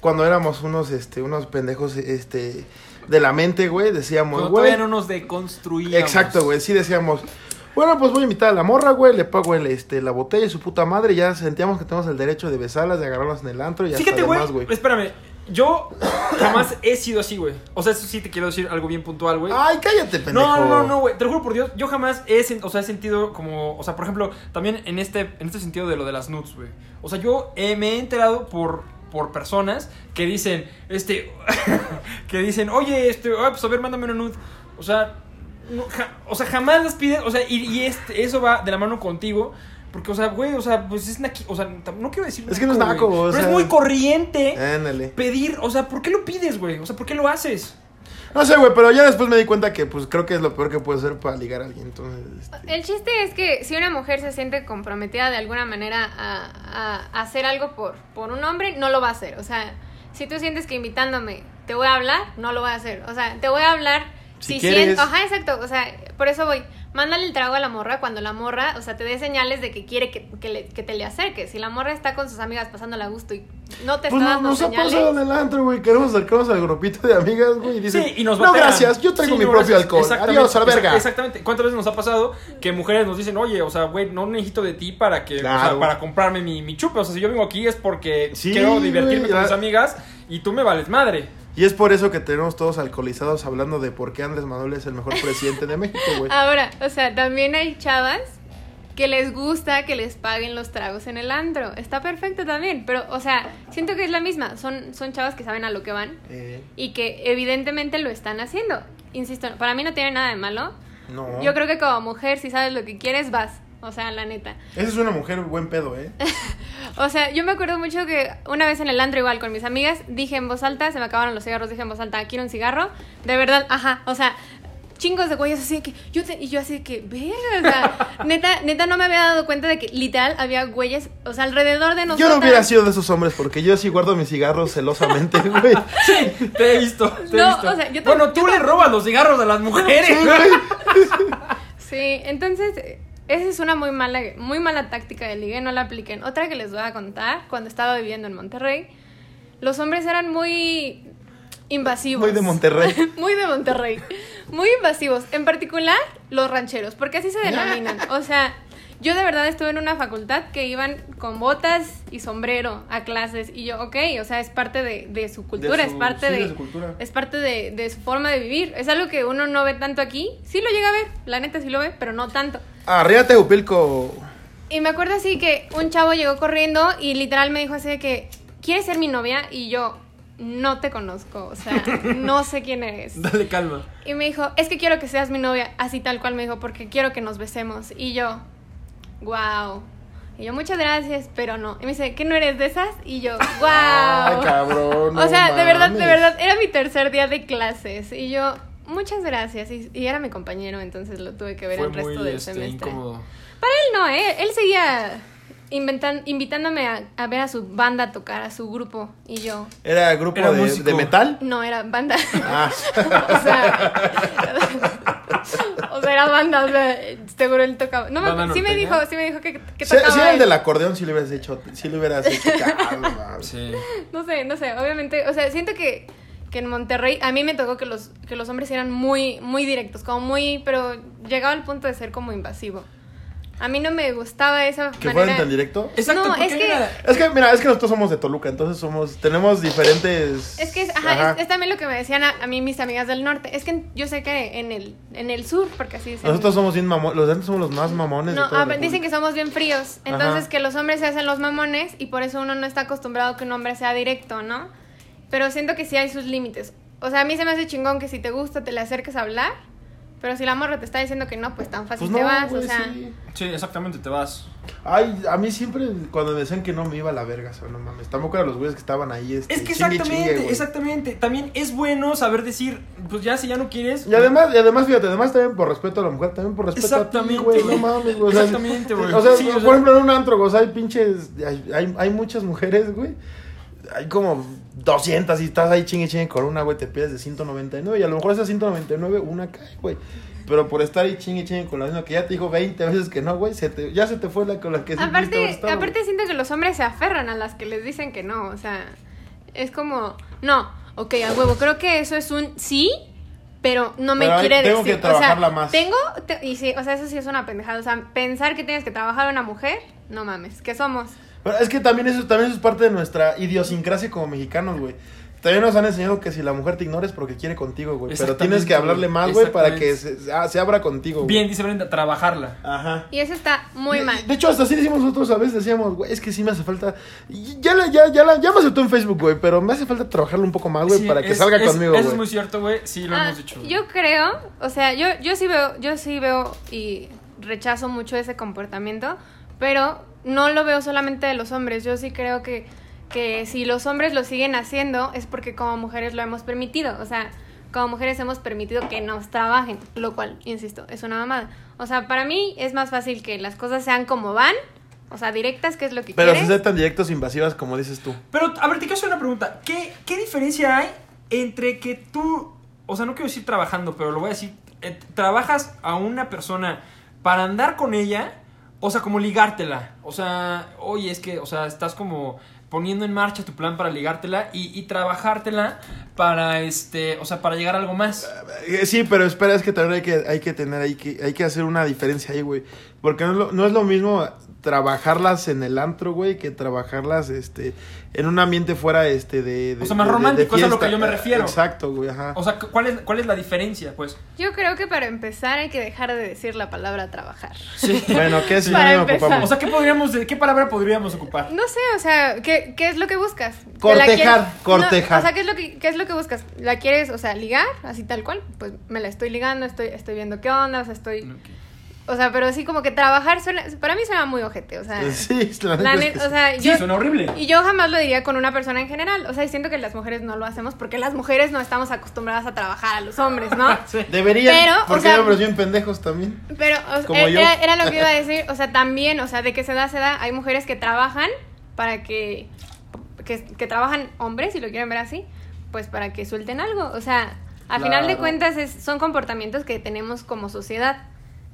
cuando éramos unos, este, unos pendejos, este, de la mente, güey, decíamos, Cuando güey. todavía no nos deconstruíamos. Exacto, güey, sí decíamos, bueno, pues voy a invitar a la morra, güey, le pago el, este, la botella y su puta madre, y ya sentíamos que tenemos el derecho de besarlas, de agarrarlas en el antro y Fíjate, demás, güey. Espérame. Yo jamás he sido así, güey. O sea, eso sí te quiero decir algo bien puntual, güey. Ay, cállate, pendejo. No, no, no, güey. Te lo juro por Dios. Yo jamás he, sen- o sea, he sentido como. O sea, por ejemplo, también en este, en este sentido de lo de las nudes, güey. O sea, yo eh, me he enterado por, por personas que dicen, este. que dicen, oye, este. ah, pues a ver, mándame una nude. O sea. no, ja- o sea, jamás las pides. O sea, y, y este, eso va de la mano contigo. Porque, o sea, güey, o sea, pues es naqui- O sea, no quiero decir. Es que no es naco, güey, o Pero es muy corriente Ándale. pedir. O sea, ¿por qué lo pides, güey? O sea, ¿por qué lo haces? No sé, güey, pero ya después me di cuenta que, pues, creo que es lo peor que puede ser para ligar a alguien, entonces... este, El chiste es que si una mujer se siente comprometida de alguna manera a, a hacer algo por, por un hombre, no lo va a hacer. O sea, si tú sientes que invitándome te voy a hablar, no lo voy a hacer. O sea, te voy a hablar Si si, quieres. siento. Ajá, exacto. O sea, por eso voy. Mándale el trago a la morra cuando la morra, o sea, te dé señales de que quiere que, que, le- que te le acerques. Si la morra está con sus amigas pasándola a gusto y no te Pues está no, dando nos ha señales. pasado en el antro, güey. Queremos acercarnos al grupito de amigas, güey. Y dicen, Sí, y nos no, gracias, yo traigo Sí, mi no, propio gracias. alcohol. Adiós, a la verga. Exactamente. ¿Cuántas veces nos ha pasado que mujeres nos dicen, oye, o sea, güey, no necesito de ti para que, o sea, Claro. para comprarme mi, mi chupe? O sea, si yo vengo aquí es porque Sí, quiero divertirme güey, con mis amigas y tú me vales madre. Y es por eso que tenemos todos alcoholizados hablando de por qué Andrés Manuel es el mejor presidente de México, güey. Ahora, o sea, también hay chavas que les gusta que les paguen los tragos en el antro. Está perfecto también, pero, o sea, siento que es la misma. Son, son chavas que saben a lo que van Eh, y que evidentemente lo están haciendo. Insisto, para mí no tiene nada de malo. no. Yo creo que como mujer, si sabes lo que quieres, vas. O sea, la neta. Esa es una mujer buen pedo, ¿eh? O sea, yo me acuerdo mucho que una vez en el antro igual con mis amigas dije en voz alta, se me acabaron los cigarros, dije en voz alta, quiero un cigarro. De verdad, ajá, o sea, chingos de güeyes así de que yo te- y yo así de que, verga, o sea, neta, neta no me había dado cuenta de que literal había güeyes, o sea, alrededor de Yo nosotros. no hubiera sido de esos hombres porque yo sí guardo mis cigarros celosamente, güey. Sí, te he visto. Te he No, visto. o sea, yo bueno, tú yo le robas los cigarros a las mujeres. Sí, güey. Sí, entonces esa es una muy mala, muy mala táctica de ligue, no la apliquen. Otra que les voy a contar, cuando estaba viviendo en Monterrey, los hombres eran muy invasivos. Muy de Monterrey. muy de Monterrey. Muy invasivos. En particular, los rancheros, porque así se denominan. O sea, yo de verdad estuve en una facultad que iban con botas y sombrero a clases. Y yo, ok, o sea, es parte de, de su cultura, De es parte sí, de, de su cultura. es parte de, de su forma de vivir. Es algo que uno no ve tanto aquí. Sí lo llega a ver, la neta sí lo ve, pero no tanto. Arriba Teupilco. Y me acuerdo así que un chavo llegó corriendo y literal me dijo así de que, ¿quieres ser mi novia? Y yo, no te conozco, o sea, no sé quién eres. Dale calma. Y me dijo, es que quiero que seas mi novia, así tal cual me dijo, porque quiero que nos besemos. Y yo, wow. Y yo, muchas gracias, pero no. Y me dice, ¿qué no eres de esas? Y yo, wow. Ay, cabrón. o sea, de verdad, de verdad, era mi tercer día de clases. Y yo, muchas gracias. Y, y era mi compañero, entonces lo tuve que ver Fue el resto muy del este, semestre. incómodo. Para él no, ¿eh? Él seguía inventan- invitándome a, a ver a su banda a tocar, a su grupo. Y yo, ¿Era grupo Era de, músico. de metal? no, era banda. Ah. o sea, o sea, era banda, o sea, seguro él tocaba. No, me ¿Banda acuerdo, sí me dijo, sí me dijo que, tocaba. si era el del acordeón, sí le hubieras hecho. Sí le hubieras hecho. Sí. No sé, no sé, obviamente, o sea, siento que, que en Monterrey a mí me tocó que los, que los hombres eran muy, muy directos, como muy, pero llegaba al punto de ser como invasivo. A mí no me gustaba esa Que manera. fueran tan directo. Exacto, No, es que- mira, Es que, mira, es que nosotros somos de Toluca, entonces somos, tenemos diferentes. Es que es, ajá, Ajá. Es, es también lo que me decían a, a mí mis amigas del norte. Es que yo sé que en el, en el sur, porque así dicen. Nosotros somos bien mamones, los de antes somos los más mamones No, de ah, dicen que somos bien fríos. Entonces Ajá. que los hombres se hacen los mamones y por eso uno no está acostumbrado a que un hombre sea directo, ¿no? Pero siento que sí hay sus límites. O sea, a mí se me hace chingón que si te gusta te le acerques a hablar. Pero si la morra te está diciendo que no, pues tan fácil Pues te vas. güey, o sea, sí. Sí, exactamente, te vas. Ay, a mí siempre cuando me decían que no me iba a la verga, o sea, no mames. Tampoco eran los güeyes que estaban ahí. Este, Es que chingue, exactamente, chingue, exactamente. También es bueno saber decir, pues ya si ya no quieres. Y además, y además, fíjate, además también por respeto a la mujer, también por respeto a ti, Exactamente, güey, no güey. mames, güey. o sea, Exactamente, güey. O sea, Sí, o por sea- ejemplo, en un antro, güey, o sea, hay pinches, hay, hay, hay muchas mujeres, güey. Hay como 200 y estás ahí chingue chingue con una, güey, te pides de 199 y a lo mejor esa 199 una cae, güey. Pero por estar ahí chingue chingue con la misma que ya te dijo 20 veces que no, güey, se te, ya se te fue la con la que aparte, estado, aparte siento que los hombres se aferran a las que les dicen que no. O sea, es como, no, ok, a huevo, creo que eso es un sí, pero no me Pero quiere tengo decir. que o sea, trabajarla más. tengo, te- y sí, o sea, eso sí es una pendejada. O sea, pensar que tienes que trabajar a una mujer, no mames, ¿qué somos? Pero es que también eso, también eso es parte de nuestra idiosincrasia como mexicanos, güey. También nos han enseñado que si la mujer te ignora es porque quiere contigo, güey. Pero tienes que hablarle más, güey, para que se, ah, se abra contigo, güey. Bien, dice Brenda, trabajarla. Ajá. Y eso está muy Y- mal. De hecho, hasta así decimos nosotros a veces, decíamos, güey, es que sí me hace falta. Ya, la- ya, ya, la- ya me aceptó en Facebook, güey, pero me hace falta trabajarlo un poco más, güey, Sí, para que es- salga es- conmigo, Eso güey. es muy cierto, güey. Sí, lo Ah, hemos dicho. yo creo, o sea, yo, yo sí veo, yo sí veo y rechazo mucho ese comportamiento, pero no lo veo solamente de los hombres. Yo sí creo que, que si los hombres lo siguen haciendo es porque como mujeres lo hemos permitido. O sea, como mujeres hemos permitido que nos trabajen, lo cual, insisto, es una mamada. O sea, para mí es más fácil que las cosas sean como van, o sea, directas, que es lo que Pero quieres. si ser tan directos e invasivas como dices tú. Pero, a ver, te quiero hacer una pregunta. ¿Qué, ¿Qué diferencia hay entre que tú, o sea, no quiero decir trabajando, pero lo voy a decir, eh, trabajas a una persona para andar con ella, o sea, como ligártela? O sea, oye, es que, o sea, estás como poniendo en marcha tu plan para ligártela y, y trabajártela para, este, o sea, para llegar a algo más. Eh, Sí, pero espera, es que también hay que, hay que tener, hay que, hay que hacer una diferencia ahí, güey. Porque no es, lo, no es lo mismo trabajarlas en el antro, güey, que trabajarlas, este, en un ambiente fuera, este, de... de O sea, más de- de- de romántico, es a lo que yo me refiero. Exacto, güey, ajá. O sea, ¿cuál es, cuál es la diferencia, pues? Yo creo que para empezar hay que dejar de decir la palabra trabajar. Sí. Bueno, ¿qué Para sinónimo empezar. ocupamos? O sea, ¿qué podríamos, de- qué palabra podríamos ocupar? No sé, o sea, ¿qué, qué es lo que buscas? ¿Te la Cortejar, quieres- cortejar. No, o sea, ¿qué es, lo que, ¿qué es lo que buscas? ¿La quieres, o sea, ligar? Así tal cual. Pues me la estoy ligando, estoy, estoy viendo qué onda, o sea, estoy... O sea, pero sí como que trabajar suena, para mí suena muy ojete, o sea. Sí, la la es que o sí. sea, Sí, yo, suena horrible. y yo jamás lo diría con una persona en general. O sea, siento que las mujeres no lo hacemos porque las mujeres no estamos acostumbradas a trabajar a los hombres, ¿no? Sí. Deberían, Pero, o porque sea- hay hombres bien pendejos también. Pero o- Como era, yo. era- lo que iba a decir, o sea, también, o sea, de que se da, se da, hay mujeres que trabajan para que, que, que trabajan hombres, si lo quieren ver así, pues para que suelten algo, o sea, a final de cuentas es- son comportamientos que tenemos como sociedad,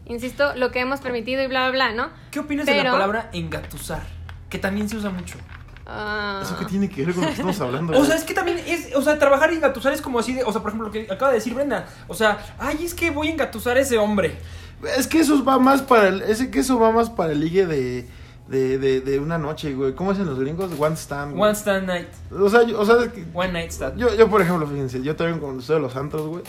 insisto, lo que hemos permitido y bla, bla, bla, ¿no? ¿Qué opinas de la palabra engatusar? Que también se usa mucho. Ah, ¿Eso qué tiene que ver con lo que estamos hablando? O sea, es que también es, o sea, trabajar y engatusar es como así de, o sea, por ejemplo, lo que acaba de decir Brenda. O sea, ay, es que voy a engatusar a ese hombre. Es que eso va más para el, es que eso va más para el ligue de, de, de, de una noche, güey. ¿Cómo hacen los gringos? One stand. güey. One stand night, O sea, yo, o sea, es que one night stand. yo, yo, por ejemplo, fíjense, yo también cuando estoy de los santos, güey.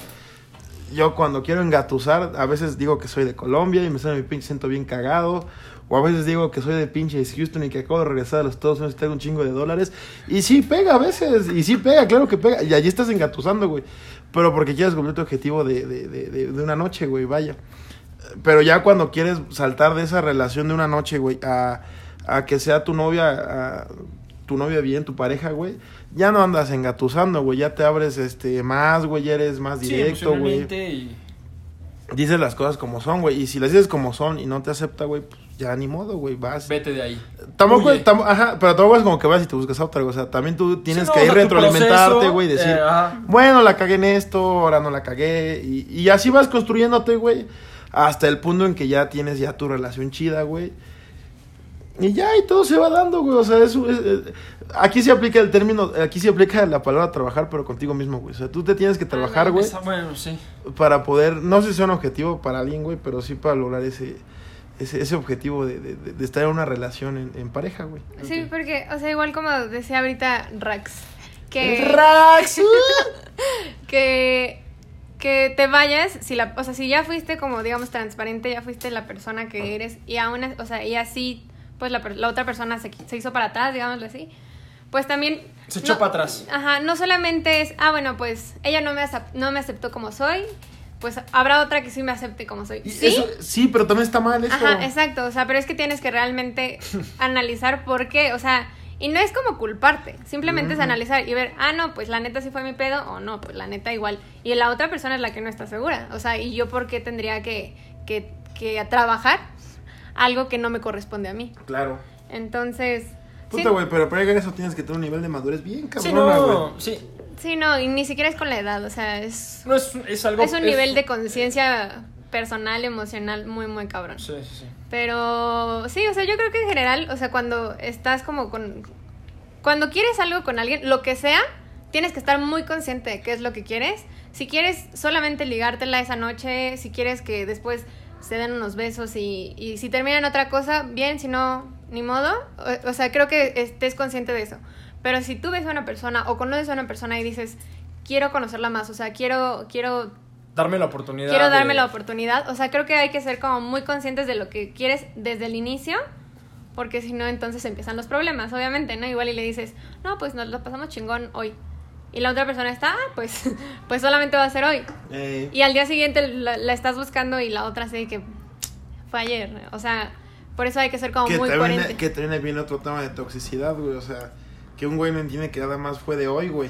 Yo cuando quiero engatusar, a veces digo que soy de Colombia y me sale mi pinche acento bien cagado. O a veces digo que soy de pinches Houston y que acabo de regresar a los Estados Unidos y tengo un chingo de dólares. Y sí pega a veces. Y sí pega, claro que pega. Y allí estás engatusando, güey. Pero porque quieres cumplir tu objetivo de, de, de, de, de una noche, güey, vaya. Pero ya cuando quieres saltar de esa relación de una noche, güey, a, a que sea tu novia, a- tu novia bien, tu pareja, güey, ya no andas engatusando, güey, ya te abres este más, güey, ya eres más Sí, directo, güey. emocionalmente y... Dices las cosas como son, güey, y si las dices como son y no te acepta, güey, pues ya ni modo, güey, vas. Vete de ahí. Tampoco, tam- ajá, pero tampoco es como que vas y te buscas a otra, güey, o sea, también tú tienes Sí, no, que ir retroalimentarte, güey, y decir, eh, bueno, la cagué en esto, ahora no la cagué. Y, y así vas construyéndote, güey. Hasta el punto en que ya tienes ya tu relación chida, güey. Y ya, y todo se va dando, güey. O sea, eso es, eh, aquí se aplica el término, aquí se aplica la palabra trabajar, pero contigo mismo, güey. O sea, tú te tienes que trabajar, güey, Esa- bueno, sí. para poder, no sé si sea un objetivo para alguien, güey, pero sí para lograr ese, ese, ese objetivo de, de- de- de estar en una relación en, en pareja, güey. Sí, porque, o sea, igual como decía ahorita Rax, que... ¡Rax! que que te vayas si la o sea si ya fuiste como digamos transparente ya fuiste la persona que eres y aún o sea y así pues la, la otra persona se, se hizo para atrás digámoslo así pues también Se echó no- para atrás. ajá no solamente es ah bueno pues ella no me no me aceptó como soy pues habrá otra que sí me acepte como soy sí eso- sí, pero también está mal eso. Ajá, exacto, o sea, pero es que tienes que realmente analizar por qué, o sea, y no es como culparte, simplemente es Ujú. analizar y ver, ah, no, pues la neta sí fue mi pedo, o no, pues la neta igual. Y la otra persona es la que no está segura, o sea, y yo por qué tendría que, que, que trabajar algo que no me corresponde a mí. Claro. Entonces, Puta, sí, güey, pero para llegar a eso tienes que tener un nivel de madurez bien Sí, cabrona, güey. no, sí. sí, no, y ni siquiera es con la edad, o sea, es, No es, es algo... es un nivel de conciencia personal, emocional muy, muy cabrón. Sí, sí, sí. Pero sí, o sea, yo creo que en general, o sea, cuando estás como con... Cuando quieres algo con alguien, lo que sea, tienes que estar muy consciente de qué es lo que quieres. Si quieres solamente ligártela esa noche, si quieres que después se den unos besos y, y si terminan otra cosa, bien, si no, ni modo. O, o sea, creo que estés consciente de eso. Pero si tú ves a una persona o conoces a una persona y dices, quiero conocerla más, o sea, quiero, quiero Darme la oportunidad. quiero darme de- la oportunidad. O sea, creo que hay que ser como muy conscientes de lo que quieres desde el inicio, porque si no, entonces empiezan los problemas, obviamente, ¿no? Igual y le dices, no, pues nos lo pasamos chingón hoy. Y la otra persona está, ah, pues, pues solamente va a ser hoy. Eh, Y al día siguiente la, la estás buscando y la otra así que fue ayer. O sea, por eso hay que ser como que, muy también, coherente. que también viene otro tema de toxicidad, güey. O sea, que un güey no entiende que nada más fue de hoy, güey.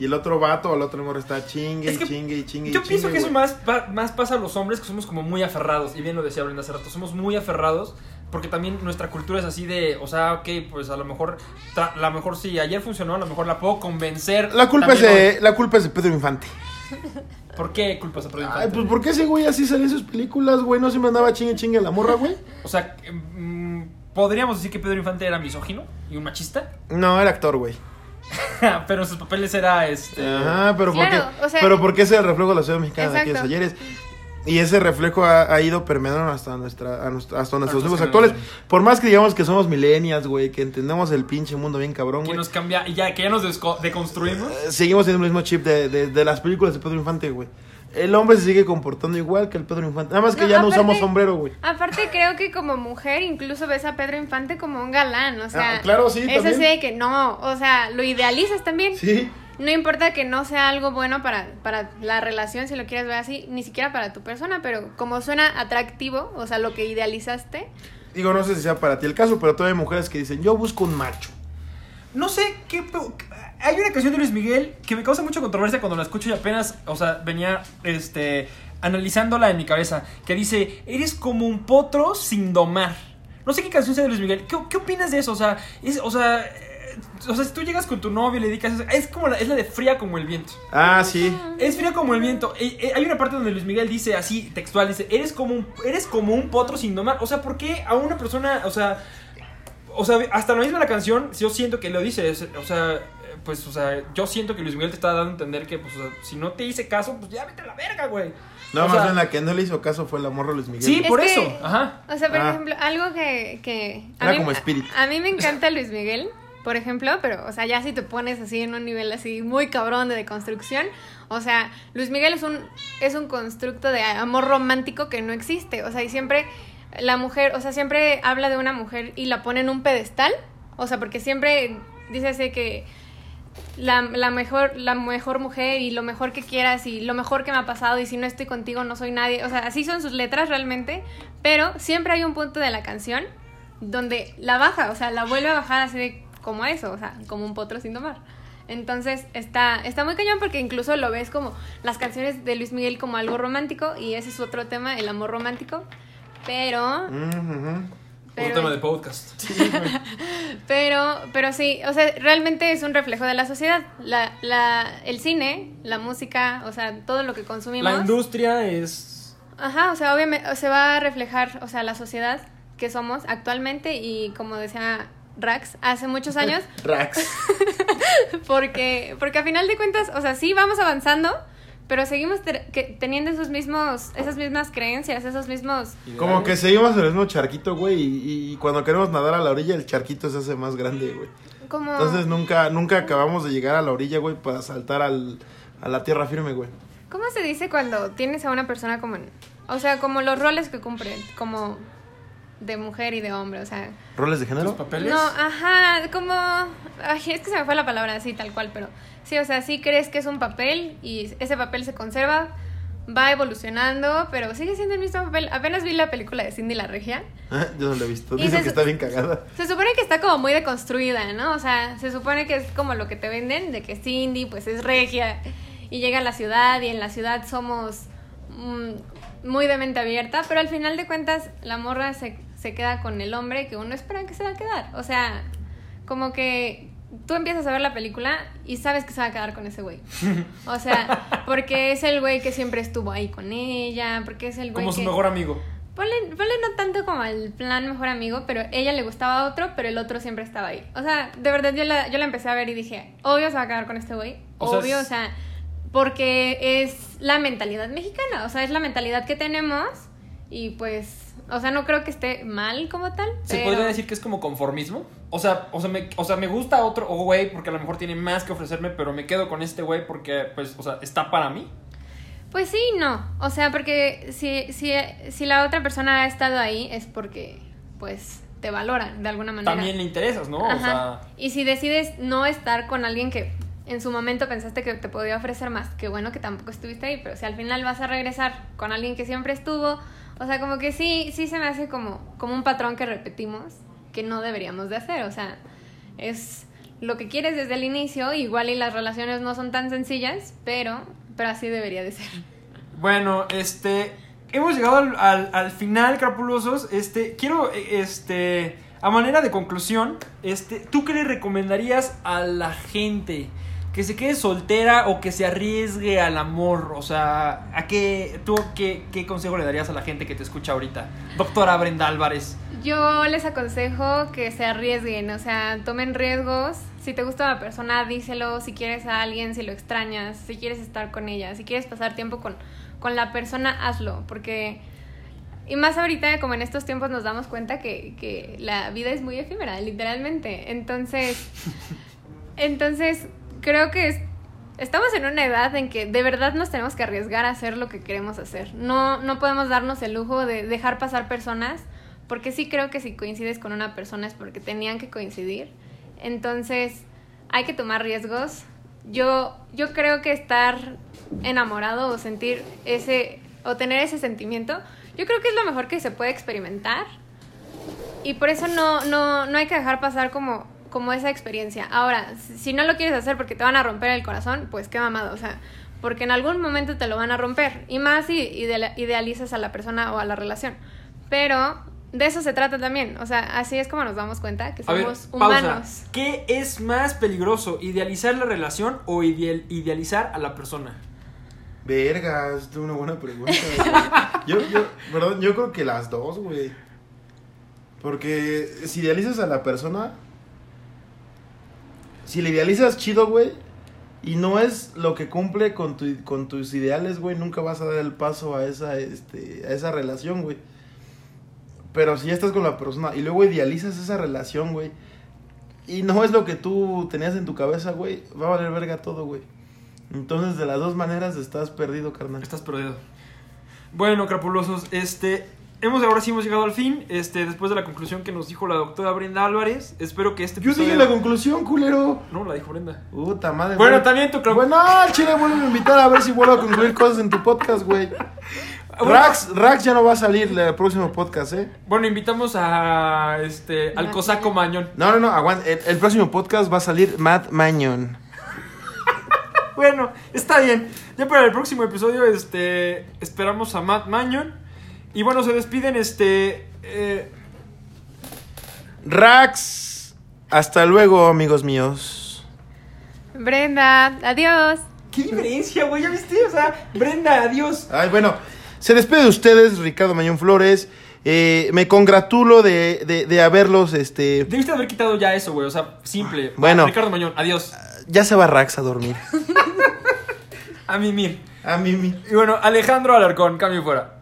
Y el otro vato o el otro morro está chingue Es que chingue y chingue Yo pienso chingue, que eso más, pa- más pasa a los hombres que somos como muy aferrados. Y bien lo decía Brenda hace rato, somos muy aferrados. Porque también nuestra cultura es así de, o sea, ok, pues a lo mejor, a lo mejor si ayer funcionó, a lo mejor la puedo convencer. La culpa, es de, la culpa es de Pedro Infante. ¿Por qué culpas a Pedro Ay, Infante? pues ¿por qué ese güey así salía en sus películas, güey? No se me andaba chingue chingue la morra, güey. O sea, mm, podríamos decir que Pedro Infante era misógino y un machista. No, era actor, güey. pero en sus papeles era este. Ajá, pero Claro, porque, o sea- pero porque ese es el reflejo de la ciudad mexicana de aquellos ayeres. Y ese reflejo ha, ha ido permeando hasta nuestra, a nuestra- hasta nuestros hijos actuales. Por más que digamos que somos millennials, güey, que entendemos el pinche mundo bien cabrón, Que güey. nos cambia, y ya, que ya nos deconstruimos. eh, Seguimos en el mismo chip de, de, de las películas de Pedro Infante, güey. El hombre se sigue comportando igual que el Pedro Infante. Nada más que No, ya no usamos sombrero, güey. Aparte creo que como mujer incluso ves a Pedro Infante como un galán, o sea, Ah, claro, sí, es también. así de que no, o sea, lo idealizas también. Sí. no importa que no sea algo bueno para, para la relación, si lo quieres ver así, ni siquiera para tu persona, pero como suena atractivo, o sea, lo que idealizaste, Digo, no sé si sea para ti el caso, pero todavía hay mujeres que dicen, yo busco un macho. No sé qué. Hay una canción de Luis Miguel que me causa mucha controversia cuando la escucho y apenas, o sea, venía este analizándola en mi cabeza. Que dice: Eres como un potro sin domar. No sé qué canción sea de Luis Miguel. ¿Qué, qué opinas de eso? O sea, es, o sea. eh, O sea, si tú llegas con tu novio y le dedicas eso, es como la, es la de fría como el viento. Ah, sí. Es fría como el viento. Eh, eh, hay una parte donde Luis Miguel dice así, textual, dice, eres como un, eres como un potro sin domar. O sea, ¿por qué a una persona, o sea, o sea, hasta la misma la canción, yo siento que lo dice, o sea, pues, o sea, yo siento que Luis Miguel te está dando a entender que, pues, o sea, si no te hice caso, pues ya vete a la verga, güey. No, O más sea, bien la que no le hizo caso fue la morra Luis Miguel. Sí, Es por que- eso, ajá. O sea, por Ah. ejemplo, algo que... que Era como Spirit. A, a mí me encanta Luis Miguel, por ejemplo, pero, o sea, ya si te pones así en un nivel así muy cabrón de deconstrucción, o sea, Luis Miguel es un, es un constructo de amor romántico que no existe, o sea, y siempre la mujer, o sea, siempre habla de una mujer y la pone en un pedestal, o sea, porque siempre dice así que la, la mejor la mejor mujer y lo mejor que quieras y lo mejor que me ha pasado y si no estoy contigo no soy nadie. O sea, así son sus letras realmente, pero siempre hay un punto de la canción donde la baja, o sea, la vuelve a bajar así de como eso, o sea, como un potro sin domar. Entonces está, está muy cañón porque incluso lo ves como las canciones de Luis Miguel como algo romántico y ese es otro tema, el amor romántico. Pero. Pero Otro tema de podcast. pero, pero sí, o sea, realmente es un reflejo de la sociedad. La, la, el cine, la música, o sea, todo lo que consumimos. La industria es... Ajá, o sea, obviamente se va a reflejar, o sea, la sociedad que somos actualmente y como decía Rax hace muchos años, Rax. porque, porque a final de cuentas, o sea, sí vamos avanzando, pero seguimos que- teniendo esos mismos, esas mismas creencias, esos mismos... Como que seguimos en el mismo charquito, güey, y, y cuando queremos nadar a la orilla, el charquito se hace más grande, güey. Como... Entonces nunca, nunca acabamos de llegar a la orilla, güey, para saltar al, a la tierra firme, güey. ¿Cómo se dice cuando tienes a una persona como... en- o sea, como los roles que cumple, como de mujer y de hombre, o sea... ¿Roles de ¿Tus género? No, papeles? ajá, como... Ay, es que se me fue la palabra así, tal cual, pero... Sí, o sea, sí crees que es un papel y ese papel se conserva, va evolucionando, pero sigue siendo el mismo papel. Apenas vi la película de Cindy la Regia. Yo no lo he visto. Dicen se- que está bien cagada. Se supone que está como muy deconstruida, ¿no? O sea, se supone que es como lo que te venden, de que Cindy pues es regia y llega a la ciudad y en la ciudad somos mm, muy de mente abierta, pero al final de cuentas la morra se, se queda con el hombre que uno espera que se va a quedar. O sea, como que tú empiezas a ver la película y sabes que se va a quedar con ese güey. O sea, porque es el güey que siempre estuvo ahí con ella, porque es el güey Como su que... mejor amigo. Ponle, ponle no tanto como el plan mejor amigo, pero ella le gustaba a otro, pero el otro siempre estaba ahí. O sea, de verdad yo la, yo la empecé a ver y dije, obvio se va a quedar con este güey. O sea, Obvio, es- o sea, porque es la mentalidad mexicana, o sea, es la mentalidad que tenemos y pues, o sea, no creo que esté mal como tal. ¿Se pero- podría decir que es como conformismo? O sea, o sea, me, o sea, me gusta otro güey porque a lo mejor tiene más que ofrecerme, pero me quedo con este güey porque, pues, o sea, está para mí. Pues sí, no. O sea, porque si, si, si la otra persona ha estado ahí es porque, pues, te valoran de alguna manera. También le interesas, ¿no? O Ajá. sea, Y si decides no estar con alguien que en su momento pensaste que te podía ofrecer más, que bueno que tampoco estuviste ahí, pero si al final vas a regresar con alguien que siempre estuvo, o sea, como que sí, sí se me hace como, como un patrón que repetimos que no deberíamos de hacer, o sea, es lo que quieres desde el inicio, igual y las relaciones no son tan sencillas, pero, pero así debería de ser. bueno, este, hemos llegado al, al, al final, crapulosos. Este, quiero, este, a manera de conclusión, este, ¿tú qué le recomendarías a la gente? Que se quede soltera o que se arriesgue al amor. O sea, ¿a qué, tú, qué, qué consejo le darías a la gente que te escucha ahorita? Doctora Brenda Álvarez. Yo les aconsejo que se arriesguen, o sea, tomen riesgos. Si te gusta una persona, díselo. Si quieres a alguien, si lo extrañas, si quieres estar con ella, si quieres pasar tiempo con, con la persona, hazlo. Porque, y más ahorita, como en estos tiempos nos damos cuenta que, que la vida es muy efímera, literalmente. Entonces, entonces creo que es- estamos en una edad en que de verdad nos tenemos que arriesgar a hacer lo que queremos hacer. No, no podemos darnos el lujo de dejar pasar personas, porque sí creo que si coincides con una persona es porque tenían que coincidir. Entonces hay que tomar riesgos yo, yo creo que estar enamorado o sentir ese, o tener ese sentimiento, yo creo que es lo mejor que se puede experimentar. Y por eso no, no, no hay que dejar pasar como, como esa experiencia. Ahora, si no lo quieres hacer porque te van a romper el corazón, pues qué mamado, o sea, porque en algún momento te lo van a romper. Y más si ideal- idealizas a la persona o a la relación. Pero de eso se trata también. O sea, así es como nos damos cuenta que A ver, somos pausa. humanos. ¿Qué es más peligroso, idealizar la relación o ideal- idealizar a la persona? Verga, es una buena pregunta. yo, yo, perdón, yo creo que las dos, güey. Porque si idealizas a la persona, si le idealizas chido, güey, y no es lo que cumple con, tu, con tus ideales, güey, nunca vas a dar el paso a esa, este, a esa relación, güey. Pero si ya estás con la persona y luego idealizas esa relación, güey, y no es lo que tú tenías en tu cabeza, güey, va a valer verga todo, güey. Entonces, de las dos maneras estás perdido, carnal. Estás perdido. Bueno, crapulosos, este. Hemos ahora sí hemos llegado al fin. Este, después de la conclusión que nos dijo la doctora Brenda Álvarez. Espero que este Yo dije episodio- la conclusión, culero. No, la dijo Brenda. Puta madre. Bueno, güey. también tu Bueno, al chile, vuelvo a invitar a ver si vuelvo a concluir cosas en tu podcast, güey. Bueno, Rax, Rax ya no va a salir el próximo podcast, ¿eh? Bueno, invitamos a este al Mañón. cosaco Mañón. No, no, no, aguanta. El, el próximo podcast va a salir Matt Mañon. Bueno, está bien. Ya para el próximo episodio, este, esperamos a Matt Mañón. Y bueno, se despiden, este, eh, Rax, hasta luego, amigos míos. Brenda, adiós. ¿Qué diferencia, güey? ¿Ya viste? O sea, Brenda, adiós. Ay, bueno, se despide de ustedes, Ricardo Mañón Flores. Eh, me congratulo de, de, de haberlos, este... Debiste haber quitado ya eso, güey. O sea, simple. Bueno. Ricardo Mañón, adiós. Ya se va Rax a dormir. A mimir. A mí, mi. Y bueno, Alejandro Alarcón, cambio fuera.